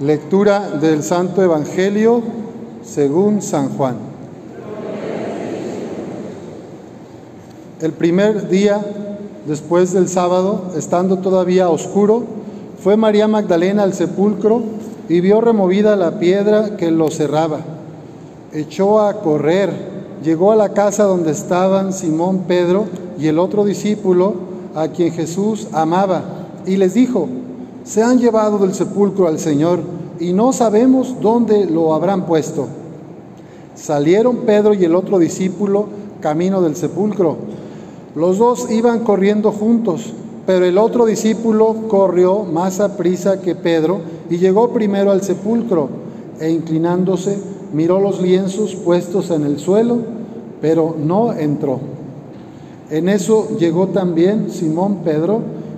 Lectura del Santo Evangelio según San Juan. El primer día después del sábado, estando todavía oscuro, fue María Magdalena al sepulcro y vio removida la piedra que lo cerraba. Echó a correr, llegó a la casa donde estaban Simón Pedro y el otro discípulo a quien Jesús amaba y les dijo, se han llevado del sepulcro al Señor y no sabemos dónde lo habrán puesto. Salieron Pedro y el otro discípulo camino del sepulcro. Los dos iban corriendo juntos, pero el otro discípulo corrió más a prisa que Pedro y llegó primero al sepulcro e inclinándose miró los lienzos puestos en el suelo, pero no entró. En eso llegó también Simón Pedro,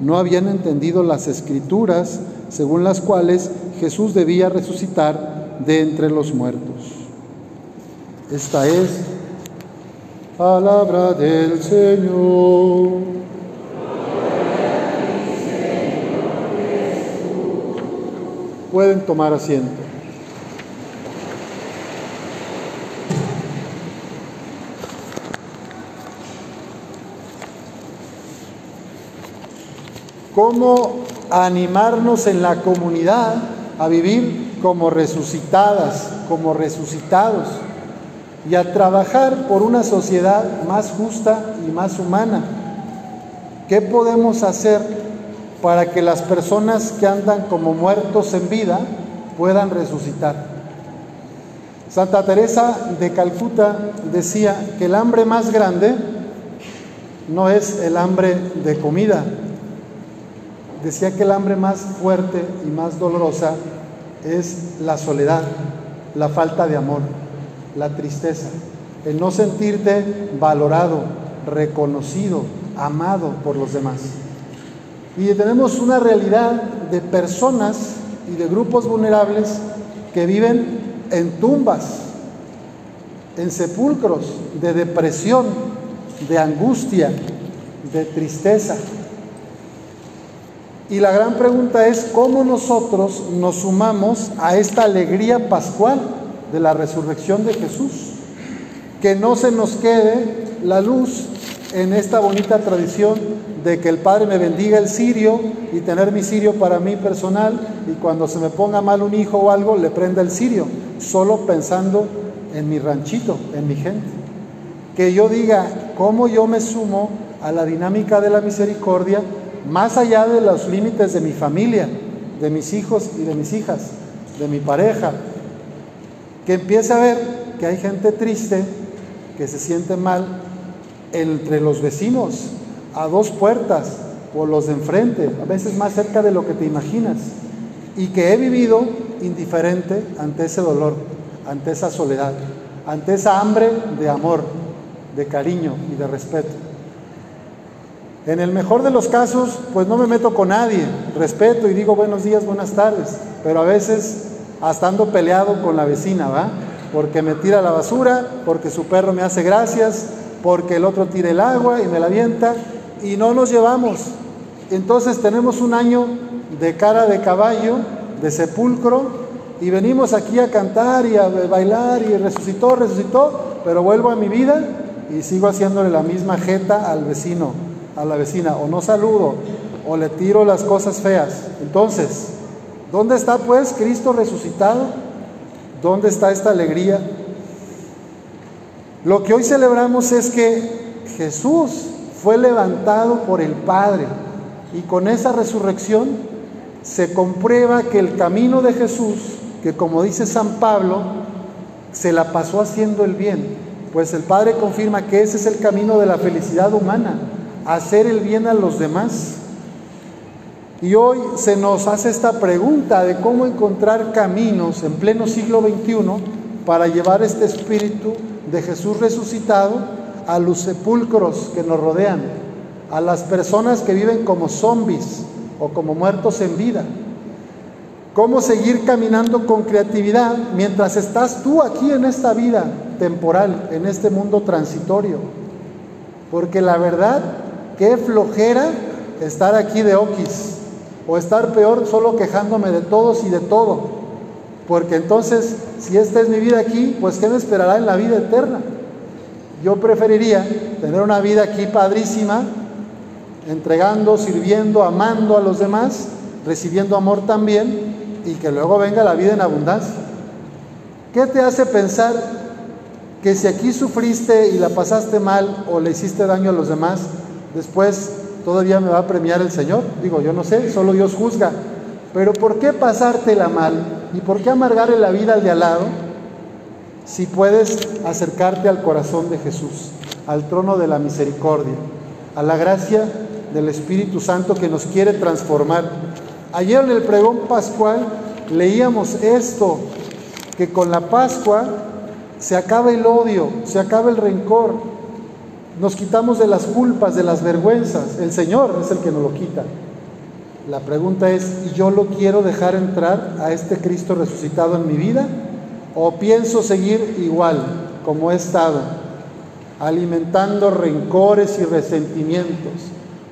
no habían entendido las escrituras según las cuales Jesús debía resucitar de entre los muertos. Esta es palabra del Señor. Pueden tomar asiento. Cómo animarnos en la comunidad a vivir como resucitadas, como resucitados, y a trabajar por una sociedad más justa y más humana. ¿Qué podemos hacer para que las personas que andan como muertos en vida puedan resucitar? Santa Teresa de Calcuta decía que el hambre más grande no es el hambre de comida, decía que el hambre más fuerte y más dolorosa es la soledad, la falta de amor, la tristeza, el no sentirte valorado, reconocido, amado por los demás. Y tenemos una realidad de personas y de grupos vulnerables que viven en tumbas, en sepulcros de depresión, de angustia, de tristeza. Y la gran pregunta es cómo nosotros nos sumamos a esta alegría pascual de la resurrección de Jesús. Que no se nos quede la luz en esta bonita tradición de que el Padre me bendiga el cirio y tener mi cirio para mí personal y cuando se me ponga mal un hijo o algo le prenda el cirio, solo pensando en mi ranchito, en mi gente. Que yo diga cómo yo me sumo a la dinámica de la misericordia más allá de los límites de mi familia, de mis hijos y de mis hijas, de mi pareja, que empiece a ver que hay gente triste, que se siente mal entre los vecinos, a dos puertas, o los de enfrente, a veces más cerca de lo que te imaginas, y que he vivido indiferente ante ese dolor, ante esa soledad, ante esa hambre de amor, de cariño y de respeto. En el mejor de los casos, pues no me meto con nadie, respeto y digo buenos días, buenas tardes, pero a veces hasta ando peleado con la vecina, ¿va? Porque me tira la basura, porque su perro me hace gracias, porque el otro tira el agua y me la avienta y no nos llevamos. Entonces tenemos un año de cara de caballo, de sepulcro, y venimos aquí a cantar y a bailar y resucitó, resucitó, pero vuelvo a mi vida y sigo haciéndole la misma jeta al vecino a la vecina, o no saludo, o le tiro las cosas feas. Entonces, ¿dónde está pues Cristo resucitado? ¿Dónde está esta alegría? Lo que hoy celebramos es que Jesús fue levantado por el Padre y con esa resurrección se comprueba que el camino de Jesús, que como dice San Pablo, se la pasó haciendo el bien, pues el Padre confirma que ese es el camino de la felicidad humana, hacer el bien a los demás. Y hoy se nos hace esta pregunta de cómo encontrar caminos en pleno siglo XXI para llevar este espíritu de Jesús resucitado a los sepulcros que nos rodean, a las personas que viven como zombies o como muertos en vida. Cómo seguir caminando con creatividad mientras estás tú aquí en esta vida temporal, en este mundo transitorio. Porque la verdad, qué flojera estar aquí de oquis o estar peor solo quejándome de todos y de todo. Porque entonces, si esta es mi vida aquí, pues ¿qué me esperará en la vida eterna? Yo preferiría tener una vida aquí padrísima, entregando, sirviendo, amando a los demás, recibiendo amor también, y que luego venga la vida en abundancia. ¿Qué te hace pensar que si aquí sufriste y la pasaste mal o le hiciste daño a los demás, después todavía me va a premiar el Señor. Digo, yo no sé, solo Dios juzga. Pero ¿por qué pasártela mal y por qué amargarle la vida al de al lado si puedes acercarte al corazón de Jesús, al trono de la misericordia, a la gracia del Espíritu Santo que nos quiere transformar? Ayer en el pregón pascual leíamos esto, que con la Pascua se acaba el odio, se acaba el rencor, nos quitamos de las culpas, de las vergüenzas. El Señor es el que nos lo quita. La pregunta es, ¿y yo lo quiero dejar entrar a este Cristo resucitado en mi vida? ¿O pienso seguir igual como he estado, alimentando rencores y resentimientos,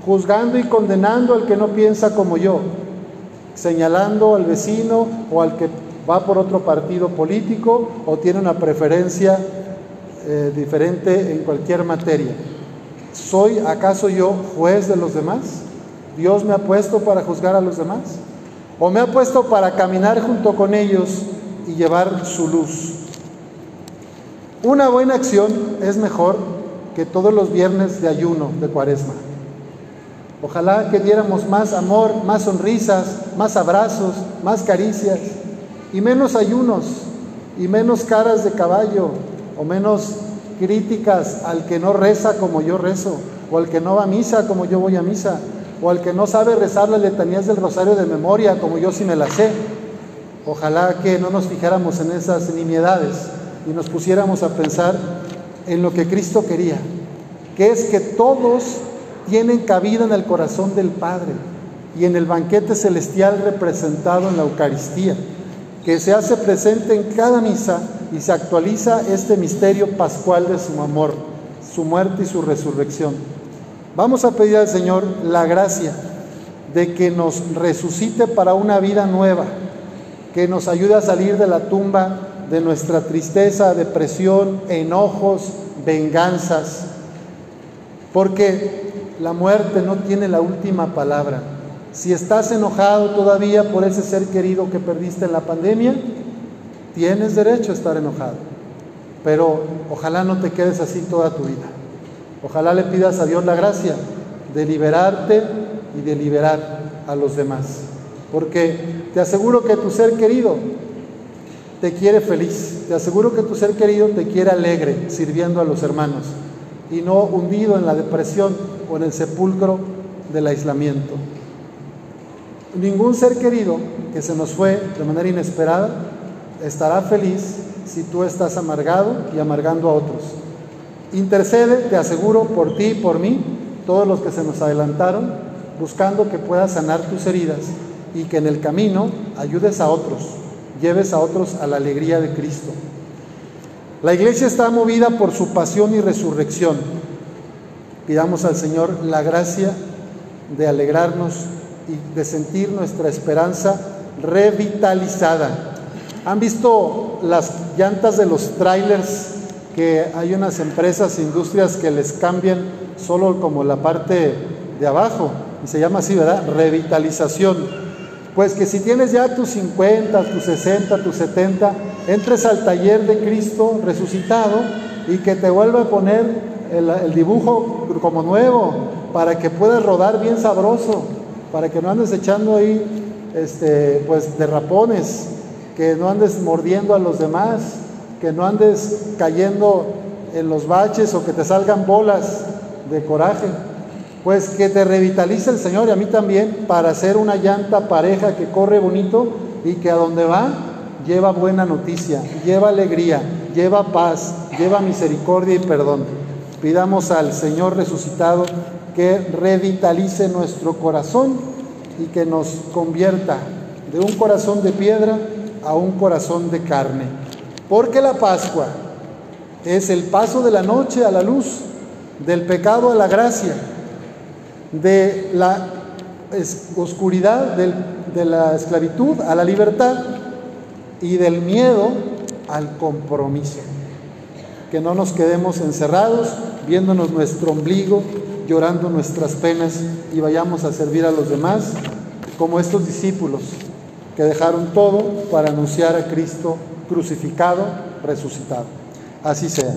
juzgando y condenando al que no piensa como yo, señalando al vecino o al que va por otro partido político o tiene una preferencia eh, diferente en cualquier materia. ¿Soy acaso yo juez de los demás? ¿Dios me ha puesto para juzgar a los demás? ¿O me ha puesto para caminar junto con ellos y llevar su luz? Una buena acción es mejor que todos los viernes de ayuno de cuaresma. Ojalá que diéramos más amor, más sonrisas, más abrazos, más caricias y menos ayunos y menos caras de caballo o menos críticas al que no reza como yo rezo, o al que no va a misa como yo voy a misa, o al que no sabe rezar las letanías del rosario de memoria como yo sí me las sé. Ojalá que no nos fijáramos en esas nimiedades y nos pusiéramos a pensar en lo que Cristo quería, que es que todos tienen cabida en el corazón del Padre y en el banquete celestial representado en la Eucaristía, que se hace presente en cada misa y se actualiza este misterio pascual de su amor, su muerte y su resurrección. Vamos a pedir al Señor la gracia de que nos resucite para una vida nueva, que nos ayude a salir de la tumba de nuestra tristeza, depresión, enojos, venganzas, porque la muerte no tiene la última palabra. Si estás enojado todavía por ese ser querido que perdiste en la pandemia, Tienes derecho a estar enojado, pero ojalá no te quedes así toda tu vida. Ojalá le pidas a Dios la gracia de liberarte y de liberar a los demás. Porque te aseguro que tu ser querido te quiere feliz, te aseguro que tu ser querido te quiere alegre, sirviendo a los hermanos, y no hundido en la depresión o en el sepulcro del aislamiento. Ningún ser querido que se nos fue de manera inesperada estará feliz si tú estás amargado y amargando a otros. Intercede, te aseguro, por ti y por mí, todos los que se nos adelantaron, buscando que puedas sanar tus heridas y que en el camino ayudes a otros, lleves a otros a la alegría de Cristo. La iglesia está movida por su pasión y resurrección. Pidamos al Señor la gracia de alegrarnos y de sentir nuestra esperanza revitalizada ¿Han visto las llantas de los trailers que hay unas empresas, industrias que les cambian solo como la parte de abajo? Y se llama así, ¿verdad? Revitalización. Pues que si tienes ya tus 50, tus 60, tus 70, entres al taller de Cristo resucitado y que te vuelva a poner el, dibujo como nuevo para que puedas rodar bien sabroso, para que no andes echando ahí este, pues derrapones que no andes mordiendo a los demás, que no andes cayendo en los baches o que te salgan bolas de coraje. Pues que te revitalice el Señor y a mí también para ser una llanta pareja que corre bonito y que a donde va lleva buena noticia, lleva alegría, lleva paz, lleva misericordia y perdón. Pidamos al Señor resucitado que revitalice nuestro corazón y que nos convierta de un corazón de piedra a un corazón de carne. Porque la Pascua es el paso de la noche a la luz, del pecado a la gracia, de la oscuridad de la esclavitud a la libertad y del miedo al compromiso. Que no nos quedemos encerrados viéndonos nuestro ombligo, llorando nuestras penas y vayamos a servir a los demás como estos discípulos que dejaron todo para anunciar a Cristo crucificado, resucitado. Así sea.